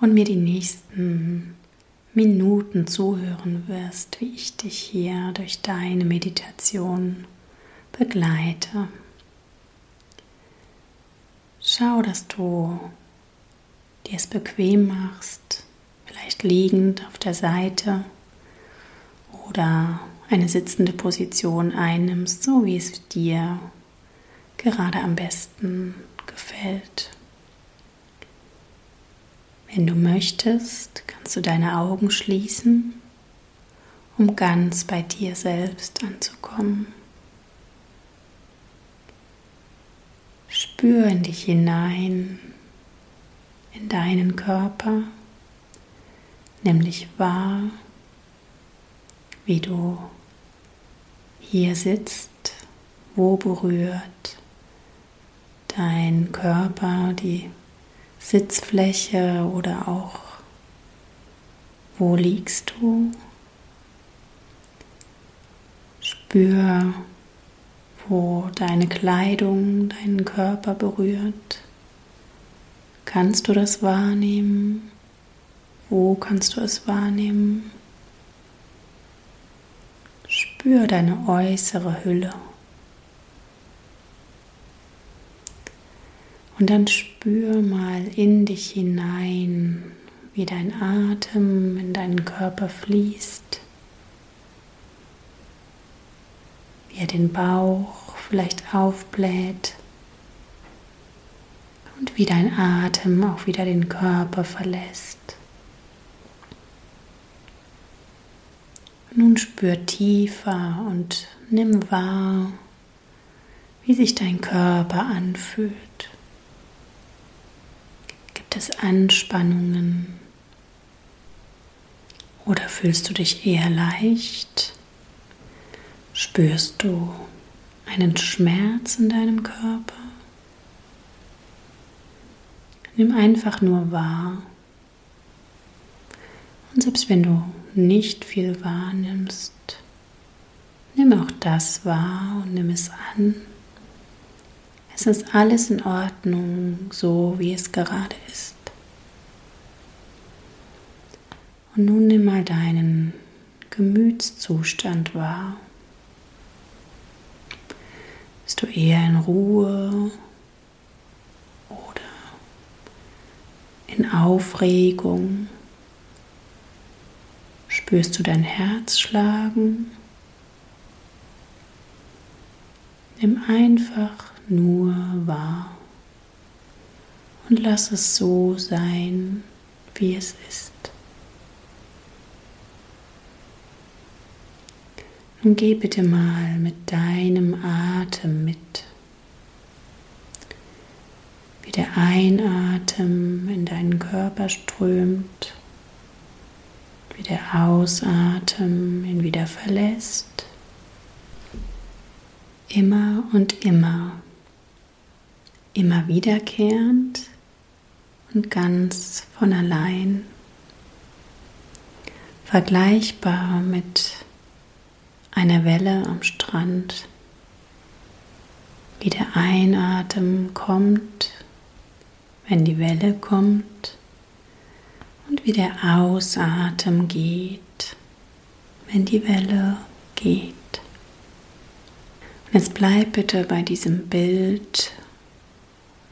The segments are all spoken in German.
und mir die nächsten Minuten zuhören wirst, wie ich dich hier durch deine Meditation begleite. Schau, dass du dir es bequem machst, vielleicht liegend auf der Seite oder eine sitzende Position einnimmst, so wie es dir gerade am besten gefällt. Wenn du möchtest, kannst du deine Augen schließen, um ganz bei dir selbst anzukommen. Spür in dich hinein, in deinen Körper, nämlich wahr, wie du hier sitzt, wo berührt dein Körper die Sitzfläche oder auch wo liegst du. Spür, wo deine Kleidung deinen Körper berührt. Kannst du das wahrnehmen? Wo kannst du es wahrnehmen? Spür deine äußere Hülle. Und dann spür mal in dich hinein, wie dein Atem in deinen Körper fließt, wie er den Bauch vielleicht aufbläht und wie dein Atem auch wieder den Körper verlässt. Nun spür tiefer und nimm wahr, wie sich dein Körper anfühlt. Gibt es Anspannungen? Oder fühlst du dich eher leicht? Spürst du einen Schmerz in deinem Körper? Nimm einfach nur wahr. Und selbst wenn du nicht viel wahrnimmst, nimm auch das wahr und nimm es an. Es ist alles in Ordnung, so wie es gerade ist. Und nun nimm mal deinen Gemütszustand wahr. Bist du eher in Ruhe oder in Aufregung? Spürst du dein Herz schlagen? Nimm einfach nur wahr und lass es so sein, wie es ist. Und geh bitte mal mit deinem Atem mit. Wie der Einatem in deinen Körper strömt, wie der Ausatem ihn wieder verlässt. Immer und immer immer wiederkehrend und ganz von allein, vergleichbar mit einer Welle am Strand, wie der Einatem kommt, wenn die Welle kommt und wie der Ausatem geht, wenn die Welle geht. Und jetzt bleib bitte bei diesem Bild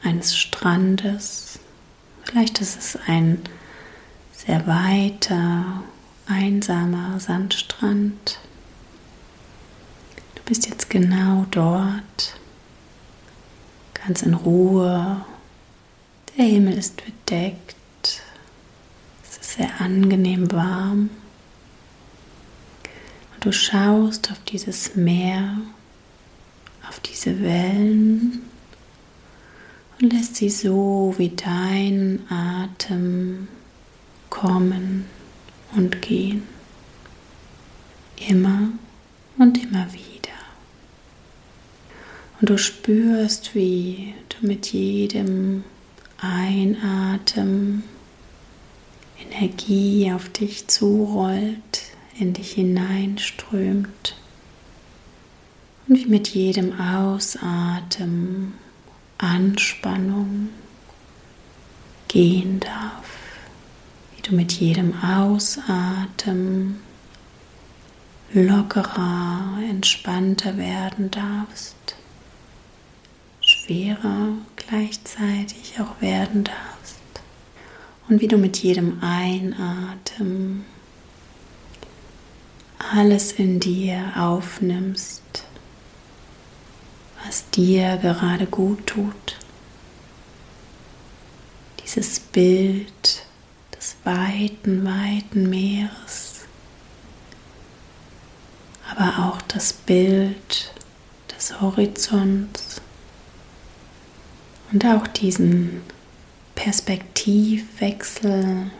eines Strandes. Vielleicht ist es ein sehr weiter, einsamer Sandstrand. Du bist jetzt genau dort, ganz in Ruhe. Der Himmel ist bedeckt. Es ist sehr angenehm warm. Und du schaust auf dieses Meer, auf diese Wellen und lässt sie so wie dein Atem kommen und gehen. Immer und immer wieder. Und du spürst, wie du mit jedem Einatmen Energie auf dich zurollt, in dich hineinströmt. Und wie mit jedem Ausatmen Anspannung gehen darf. du mit jedem Ausatmen lockerer, entspannter werden darfst, schwerer gleichzeitig auch werden darfst und wie du mit jedem Einatmen alles in dir aufnimmst, was dir gerade gut tut. Dieses Bild des weiten, weiten Meeres, aber auch das Bild des Horizonts und auch diesen Perspektivwechsel,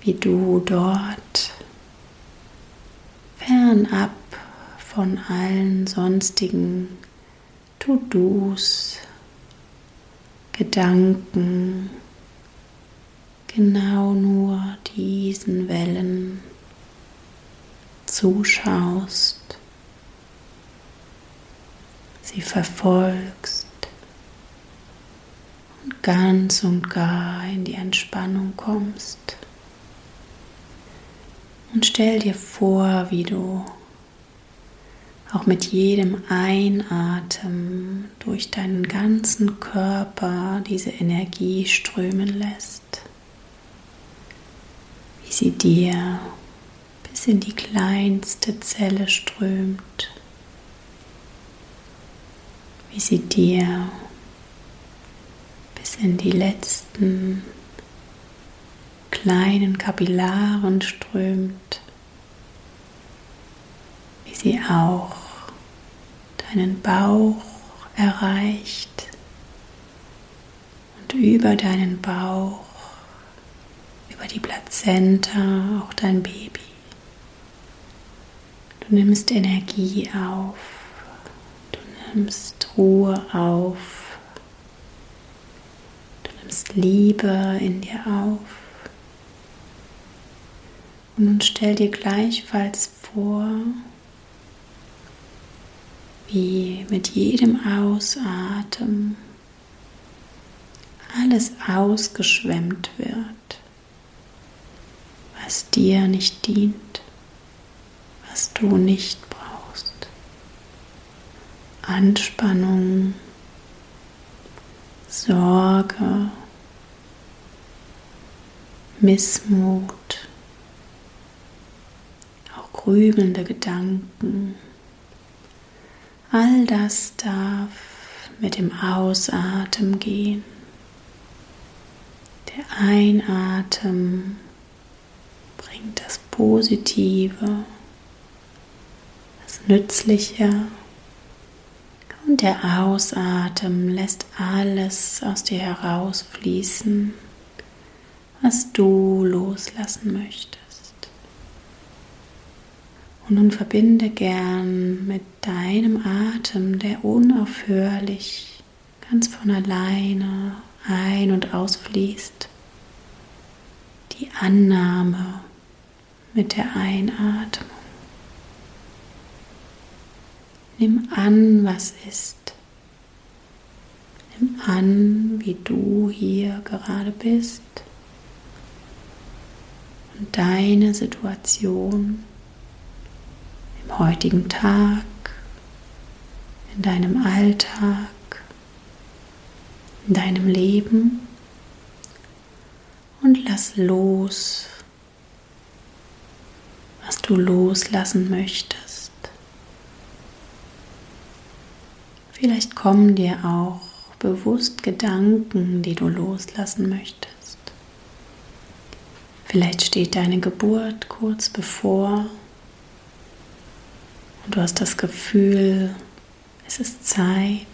wie du dort fernab von allen sonstigen To-Dos, Gedanken, genau nur diesen Wellen zuschaust, sie verfolgst und ganz und gar in die Entspannung kommst. Und stell dir vor, wie du auch mit jedem Einatmen durch deinen ganzen Körper diese Energie strömen lässt. Wie sie dir bis in die kleinste Zelle strömt, wie sie dir bis in die letzten kleinen Kapillaren strömt, wie sie auch deinen Bauch erreicht und über deinen Bauch über die Plazenta, auch dein Baby. Du nimmst Energie auf, du nimmst Ruhe auf, du nimmst Liebe in dir auf. Und nun stell dir gleichfalls vor, wie mit jedem Ausatmen alles ausgeschwemmt wird was dir nicht dient, was du nicht brauchst. Anspannung, Sorge, Missmut, auch grübelnde Gedanken. All das darf mit dem Ausatmen gehen. Der Einatmen bringt das Positive, das Nützliche und der Ausatmen lässt alles aus dir herausfließen, was du loslassen möchtest. Und nun verbinde gern mit deinem Atem, der unaufhörlich ganz von alleine ein- und ausfließt, die Annahme mit der Einatmung. Nimm an, was ist. Nimm an, wie du hier gerade bist und deine Situation im heutigen Tag, in deinem Alltag, in deinem Leben und lass los was du loslassen möchtest. Vielleicht kommen dir auch bewusst Gedanken, die du loslassen möchtest. Vielleicht steht deine Geburt kurz bevor und du hast das Gefühl, es ist Zeit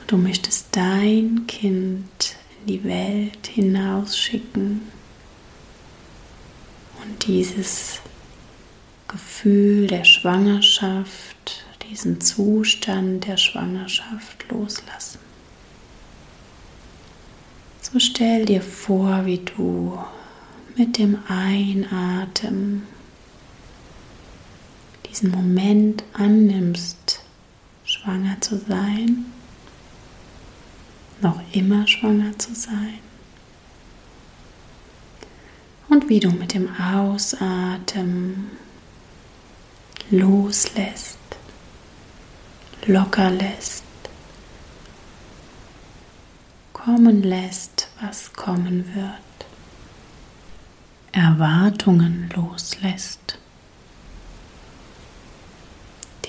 und du möchtest dein Kind in die Welt hinausschicken und dieses Gefühl der Schwangerschaft, diesen Zustand der Schwangerschaft loslassen. So stell dir vor, wie du mit dem Einatmen diesen Moment annimmst, schwanger zu sein, noch immer schwanger zu sein Und wie du mit dem Ausatmen loslässt, locker lässt, kommen lässt, was kommen wird. Erwartungen loslässt,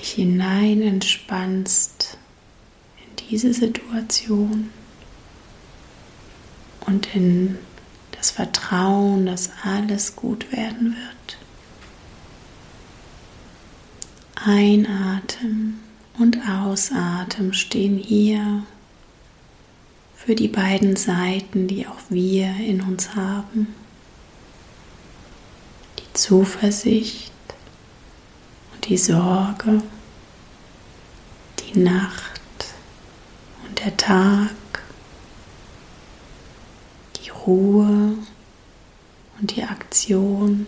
dich hinein entspannst in diese Situation und in das Vertrauen, dass alles gut werden wird. Einatmen und Ausatmen stehen hier für die beiden Seiten, die auch wir in uns haben. Zuversicht und die Sorge, die Nacht und der Tag, die Ruhe und die Aktion.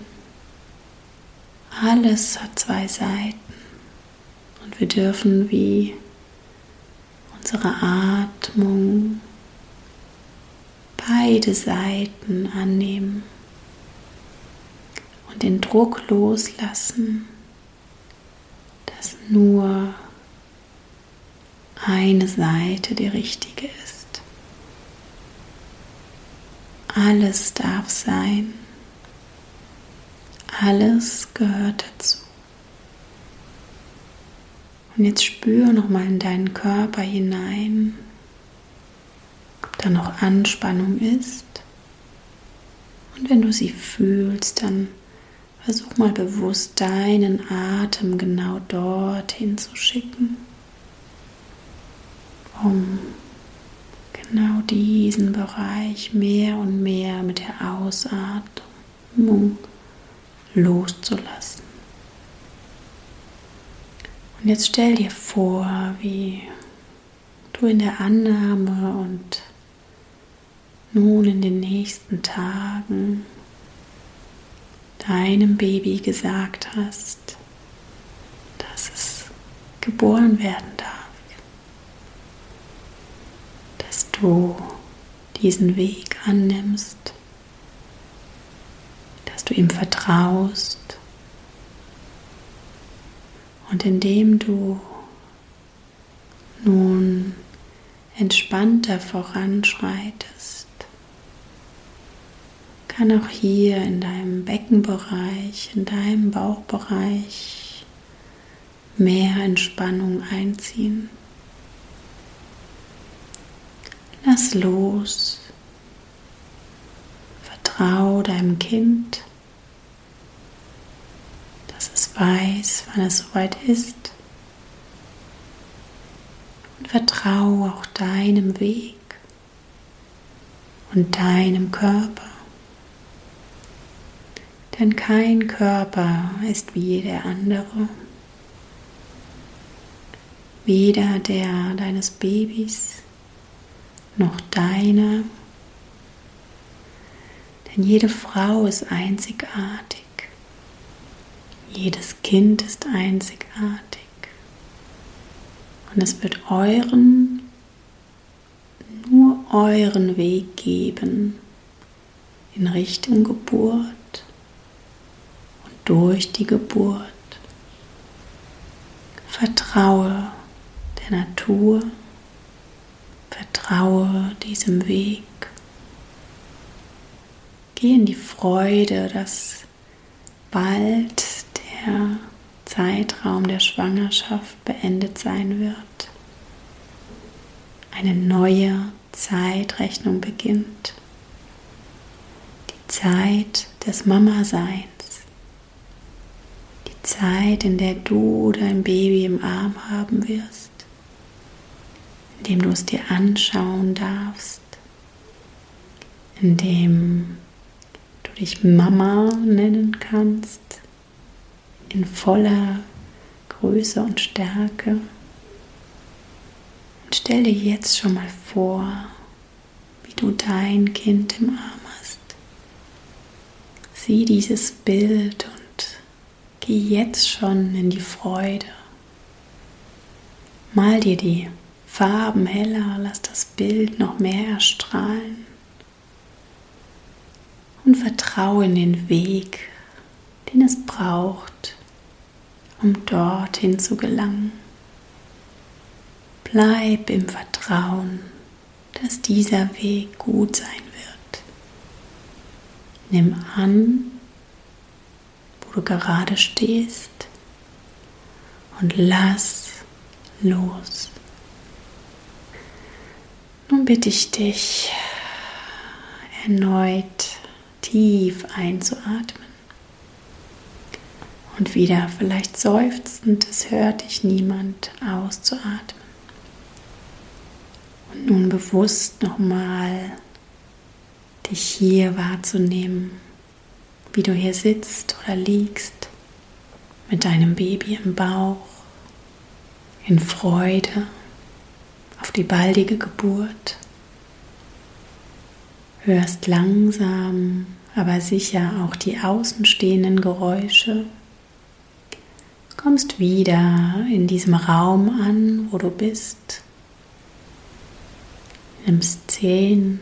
Alles hat zwei Seiten und wir dürfen wie unsere Atmung beide Seiten annehmen und den Druck loslassen, dass nur eine Seite die richtige ist. Alles darf sein. Alles gehört dazu. Und jetzt spüre nochmal in deinen Körper hinein, ob da noch Anspannung ist. Und wenn du sie fühlst, dann Versuch mal bewusst deinen Atem genau dorthin zu schicken, um genau diesen Bereich mehr und mehr mit der Ausatmung loszulassen. Und jetzt stell dir vor, wie du in der Annahme und nun in den nächsten Tagen deinem Baby gesagt hast, dass es geboren werden darf, dass du diesen Weg annimmst, dass du ihm vertraust und indem du nun entspannter voranschreitest, kann auch hier in deinem Beckenbereich, in deinem Bauchbereich mehr Entspannung einziehen. Lass los. Vertrau deinem Kind, dass es weiß, wann es soweit ist. Und vertrau auch deinem Weg und deinem Körper. Denn kein Körper ist wie der andere. Weder der deines Babys noch deiner. Denn jede Frau ist einzigartig. Jedes Kind ist einzigartig. Und es wird euren, nur euren Weg geben in Richtung Geburt durch die Geburt. Vertraue der Natur, vertraue diesem Weg. Geh in die Freude, dass bald der Zeitraum der Schwangerschaft beendet sein wird. Eine neue Zeitrechnung beginnt. Die Zeit des Mama-Seins. Zeit, in der du dein Baby im Arm haben wirst, in dem du es dir anschauen darfst, in dem du dich Mama nennen kannst, in voller Größe und Stärke. Und stell dir jetzt schon mal vor, wie du dein Kind im Arm hast. Sieh dieses Bild und Geh jetzt schon in die Freude. Mal dir die Farben heller, lass das Bild noch mehr erstrahlen. und vertraue in den Weg, den es braucht, um dorthin zu gelangen. Bleib im Vertrauen, dass dieser Weg gut sein wird. Nimm an, wo du gerade stehst und lass los. Nun bitte ich dich erneut tief einzuatmen und wieder vielleicht seufzend, es hört dich niemand auszuatmen. Und nun bewusst nochmal dich hier wahrzunehmen, wie du hier sitzt oder liegst mit deinem Baby im Bauch, in Freude die baldige Geburt. Hörst langsam, aber sicher auch die außenstehenden Geräusche. Kommst wieder in diesem Raum an, wo du bist. Nimmst Zehen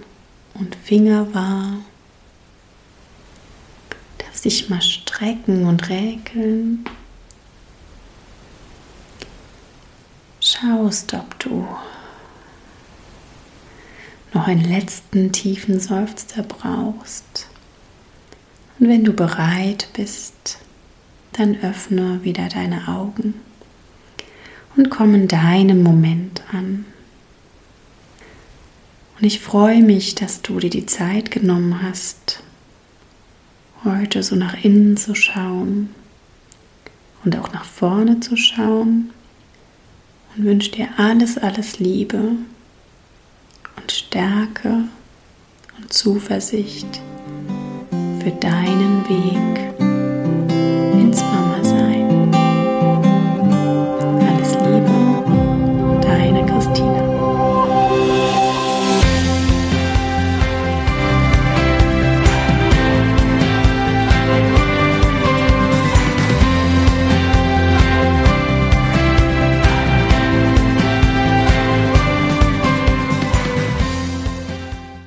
und Finger wahr. Darfst dich mal strecken und räkeln. Schaust, ob du noch einen letzten tiefen Seufzer brauchst. Und wenn du bereit bist, dann öffne wieder deine Augen und komm in deinem Moment an. Und ich freue mich, dass du dir die Zeit genommen hast, heute so nach innen zu schauen und auch nach vorne zu schauen und wünsche dir alles, alles Liebe und Stärke und Zuversicht für deinen Weg